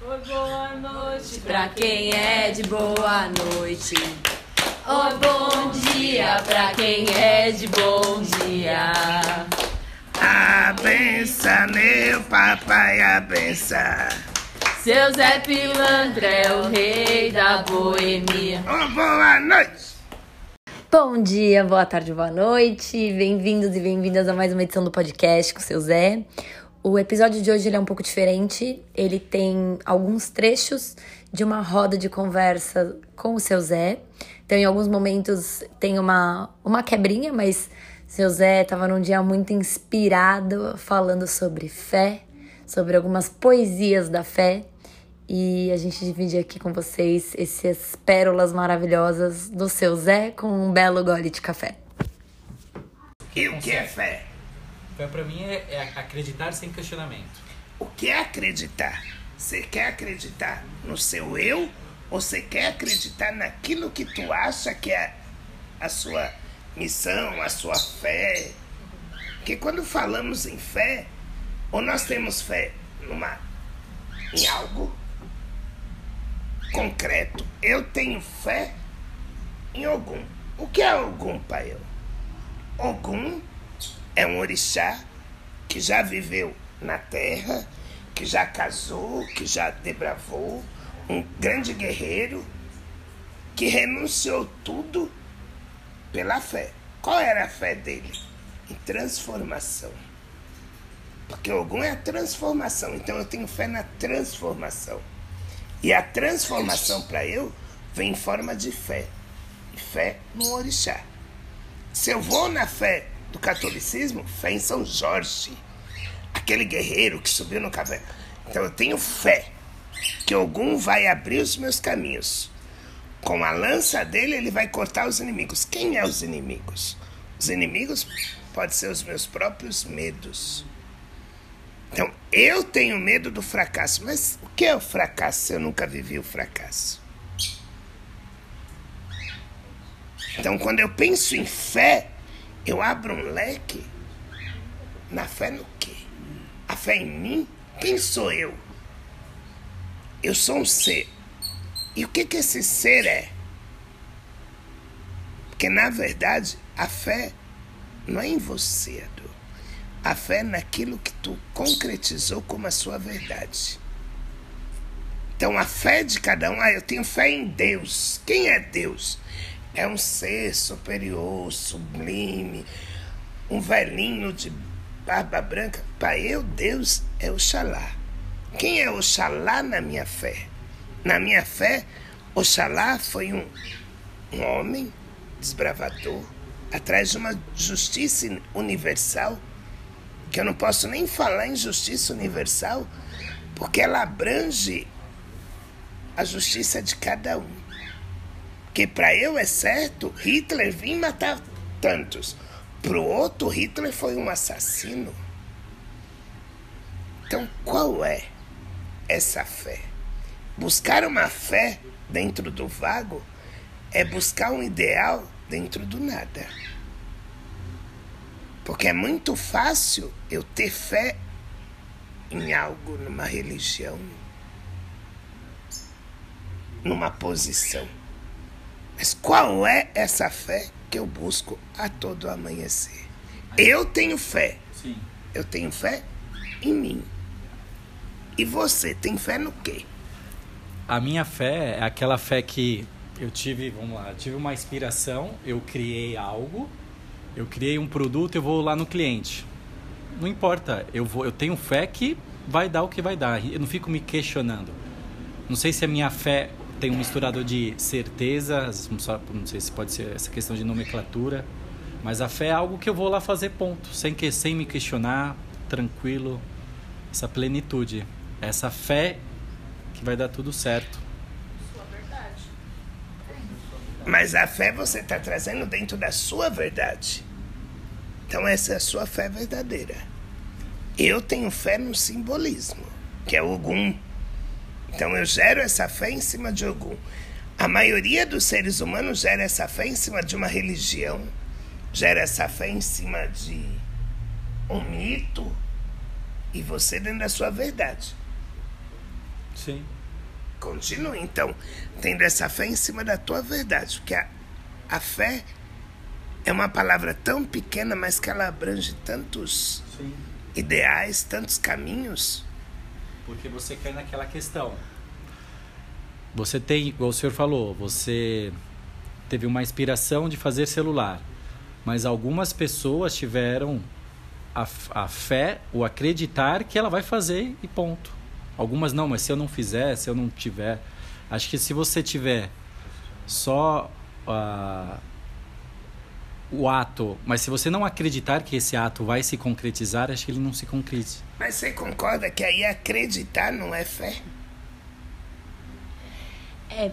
Oi, boa noite pra quem é de boa noite. Oi, bom dia pra quem é de bom dia. Abença, meu papai, abença. Seu Zé Pilantra é o rei da boemia. Oh, boa noite. Bom dia, boa tarde, boa noite. Bem-vindos e bem-vindas a mais uma edição do podcast com o seu Zé. O episódio de hoje é um pouco diferente. Ele tem alguns trechos de uma roda de conversa com o seu Zé. Então, em alguns momentos tem uma, uma quebrinha, mas seu Zé estava num dia muito inspirado, falando sobre fé, sobre algumas poesias da fé. E a gente divide aqui com vocês essas pérolas maravilhosas do seu Zé com um belo gole de café. E o que é fé? Fé pra mim é, é acreditar sem questionamento. O que é acreditar? Você quer acreditar no seu eu ou você quer acreditar naquilo que tu acha que é a sua missão, a sua fé? Porque quando falamos em fé, ou nós temos fé numa, em algo concreto. Eu tenho fé em Ogum. O que é Ogum, pai? Ogum é um orixá que já viveu na terra, que já casou, que já debravou, um grande guerreiro que renunciou tudo pela fé. Qual era a fé dele? Em transformação. Porque Ogum é a transformação, então eu tenho fé na transformação. E a transformação para eu vem em forma de fé. E fé no orixá. Se eu vou na fé do catolicismo, fé em São Jorge. Aquele guerreiro que subiu no cavalo. Então eu tenho fé que algum vai abrir os meus caminhos. Com a lança dele, ele vai cortar os inimigos. Quem é os inimigos? Os inimigos podem ser os meus próprios medos. Então, eu tenho medo do fracasso. Mas o que é o fracasso se eu nunca vivi o fracasso? Então, quando eu penso em fé, eu abro um leque. Na fé no quê? A fé em mim? Quem sou eu? Eu sou um ser. E o que, que esse ser é? Porque, na verdade, a fé não é em você, Ador. A fé é naquilo que tu concretizou como a sua verdade. Então, a fé de cada um, ah, eu tenho fé em Deus. Quem é Deus? É um ser superior, sublime, um velhinho de barba branca. Para eu, Deus é Oxalá. Quem é Oxalá na minha fé? Na minha fé, Oxalá foi um, um homem desbravador, atrás de uma justiça universal, que eu não posso nem falar em justiça universal, porque ela abrange a justiça de cada um. Porque para eu é certo, Hitler vir matar tantos. Para o outro, Hitler foi um assassino. Então, qual é essa fé? Buscar uma fé dentro do vago é buscar um ideal dentro do nada. Porque é muito fácil eu ter fé em algo, numa religião, numa posição. Mas qual é essa fé que eu busco a todo amanhecer? Eu tenho fé. Sim. Eu tenho fé em mim. E você tem fé no quê? A minha fé é aquela fé que eu tive, vamos lá, tive uma inspiração, eu criei algo, eu criei um produto, eu vou lá no cliente. Não importa, eu vou, eu tenho fé que vai dar o que vai dar. Eu não fico me questionando. Não sei se a minha fé tem um misturador de certezas, não sei se pode ser essa questão de nomenclatura, mas a fé é algo que eu vou lá fazer ponto, sem que sem me questionar, tranquilo, essa plenitude, essa fé que vai dar tudo certo. Mas a fé você está trazendo dentro da sua verdade. Então essa é a sua fé verdadeira. Eu tenho fé no simbolismo, que é Ogum. Então eu gero essa fé em cima de Ogum. A maioria dos seres humanos gera essa fé em cima de uma religião, gera essa fé em cima de um mito, e você dentro da sua verdade. Sim. Continue, então, tendo essa fé em cima da tua verdade. Porque a, a fé é uma palavra tão pequena, mas que ela abrange tantos Sim. ideais, tantos caminhos. Porque você quer naquela questão. Você tem, igual o senhor falou, você teve uma inspiração de fazer celular. Mas algumas pessoas tiveram a, a fé, o acreditar que ela vai fazer e ponto. Algumas não, mas se eu não fizer, se eu não tiver. Acho que se você tiver só ah, o ato, mas se você não acreditar que esse ato vai se concretizar, acho que ele não se concretiza. Mas você concorda que aí acreditar não é fé? É,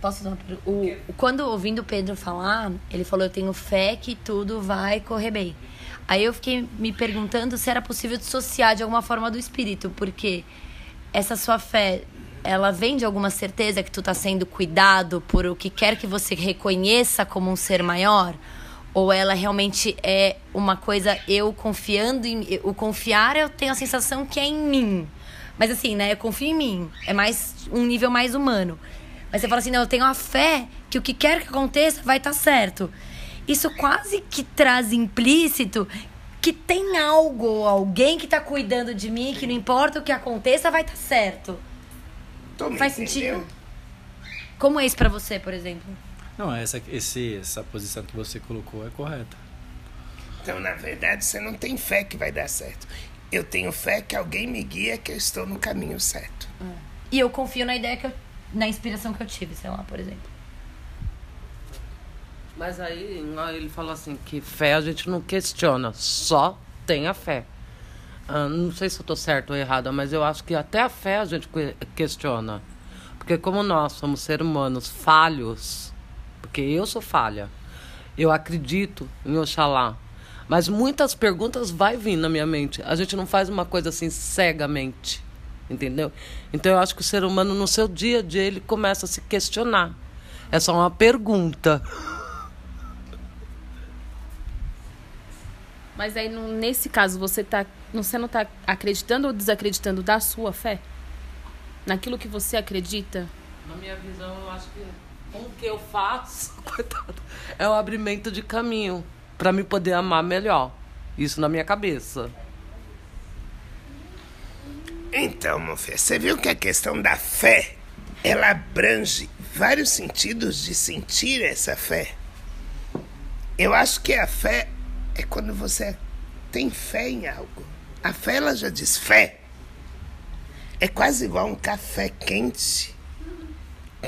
posso dar uma per- o, o- Quando ouvindo o Pedro falar, ele falou: Eu tenho fé que tudo vai correr bem. Aí eu fiquei me perguntando se era possível dissociar de alguma forma do espírito, porque essa sua fé, ela vem de alguma certeza que tu tá sendo cuidado por o que quer que você reconheça como um ser maior? Ou ela realmente é uma coisa eu confiando em. O confiar eu tenho a sensação que é em mim. Mas assim, né? Eu confio em mim. É mais um nível mais humano. Mas você fala assim, não, eu tenho a fé que o que quer que aconteça vai estar certo. Isso quase que traz implícito que tem algo, alguém que tá cuidando de mim, que não importa o que aconteça, vai estar certo. Tu me Faz entendeu? sentido? Como é isso pra você, por exemplo? Não, essa, esse, essa posição que você colocou é correta. Então, na verdade, você não tem fé que vai dar certo. Eu tenho fé que alguém me guia que eu estou no caminho certo. E eu confio na ideia que eu. na inspiração que eu tive, sei lá, por exemplo. Mas aí ele falou assim que fé a gente não questiona, só tem a fé. Ah, não sei se eu estou certo ou errada, mas eu acho que até a fé a gente que- questiona. Porque como nós somos seres humanos falhos, porque eu sou falha, eu acredito em Oxalá. Mas muitas perguntas vai vir na minha mente. A gente não faz uma coisa assim cegamente, entendeu? Então eu acho que o ser humano no seu dia a dia ele começa a se questionar. É só uma pergunta. Mas aí, nesse caso, você, tá, você não tá acreditando ou desacreditando da sua fé? Naquilo que você acredita? Na minha visão, eu acho que o que eu faço, coitado, é o abrimento de caminho para me poder amar melhor. Isso na minha cabeça. Então, meu filho, você viu que a questão da fé, ela abrange vários sentidos de sentir essa fé. Eu acho que a fé é quando você tem fé em algo. A fé, ela já diz fé. É quase igual um café quente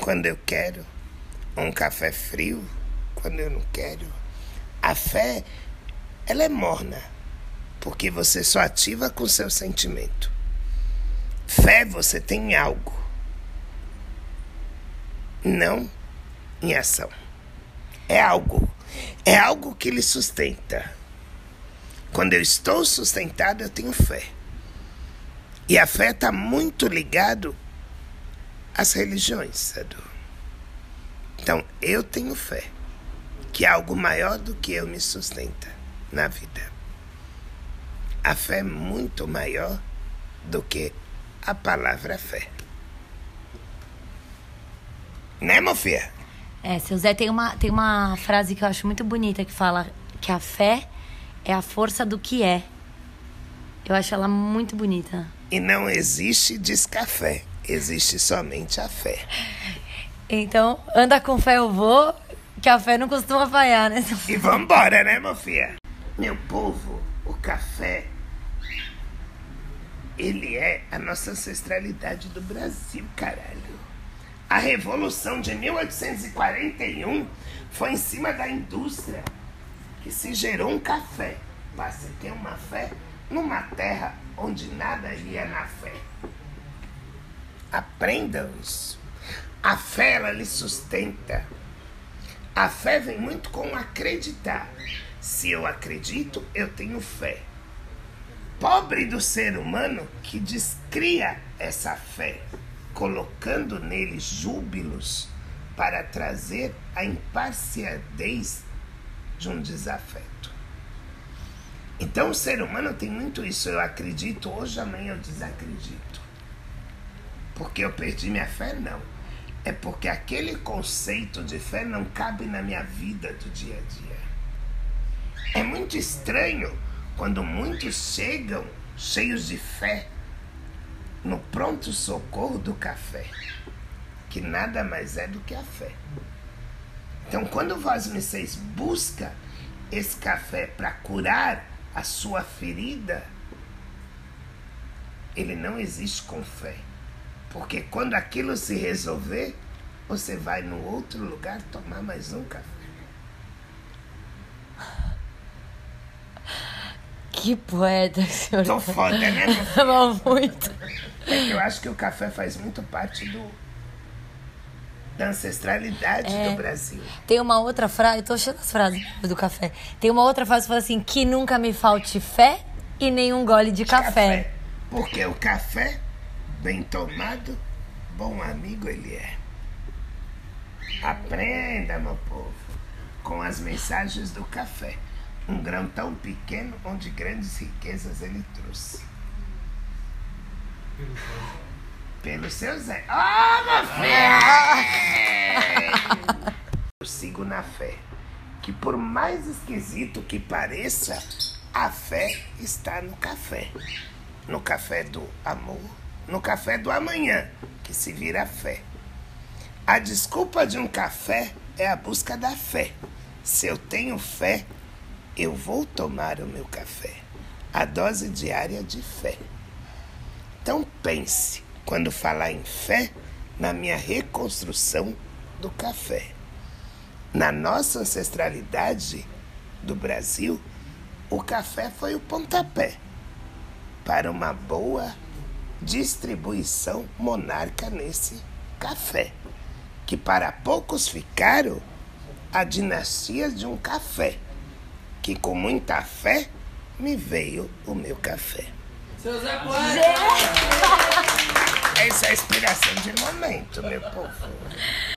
quando eu quero, um café frio quando eu não quero. A fé, ela é morna, porque você só ativa com seu sentimento. Fé você tem em algo, não em ação. É algo, é algo que lhe sustenta. Quando eu estou sustentado, eu tenho fé. E a fé está muito ligado às religiões, Sadu. Então, eu tenho fé que algo maior do que eu me sustenta na vida. A fé é muito maior do que a palavra fé. Né, Mofia? É, seu Zé tem uma, tem uma frase que eu acho muito bonita que fala que a fé é a força do que é. Eu acho ela muito bonita. E não existe descafé, existe somente a fé. Então, anda com fé eu vou, que a fé não costuma falhar, né? E vambora, né, Mofia? Meu povo, o café, ele é a nossa ancestralidade do Brasil, caralho. A Revolução de 1841 foi em cima da indústria que se gerou um café. Para se ter uma fé numa terra onde nada ia na fé. Aprendam isso. A fé, ela lhe sustenta. A fé vem muito com acreditar. Se eu acredito, eu tenho fé. Pobre do ser humano que descria essa fé, colocando nele júbilos para trazer a imparcialidez de um desafeto. Então o ser humano tem muito isso. Eu acredito hoje, amanhã eu desacredito. porque eu perdi minha fé, não. É porque aquele conceito de fé não cabe na minha vida do dia a dia. É muito estranho quando muitos chegam cheios de fé no pronto-socorro do café, que nada mais é do que a fé. Então, quando vós me seis busca esse café para curar a sua ferida, ele não existe com fé. Porque quando aquilo se resolver, você vai no outro lugar tomar mais um café. Que poeta que o senhor Tô foda, né? Tava muito. É eu acho que o café faz muito parte do da ancestralidade É. do Brasil. Tem uma outra frase, eu tô cheia das frases do café. Tem uma outra frase que fala assim: que nunca me falte fé e nenhum gole de café. Porque o café, bem tomado, bom amigo ele é. Aprenda, meu povo, com as mensagens do café. Um grão tão pequeno onde grandes riquezas ele trouxe. Pelo seu Zé. Ah, meu filho! Eu sigo na fé. Que por mais esquisito que pareça, a fé está no café. No café do amor, no café do amanhã, que se vira fé. A desculpa de um café é a busca da fé. Se eu tenho fé, eu vou tomar o meu café. A dose diária de fé. Então pense, quando falar em fé, na minha reconstrução do café. Na nossa ancestralidade do Brasil, o café foi o pontapé para uma boa distribuição monarca nesse café, que para poucos ficaram a dinastia de um café, que com muita fé me veio o meu café. Seu Zé Poeta! Essa é a inspiração de momento, meu povo.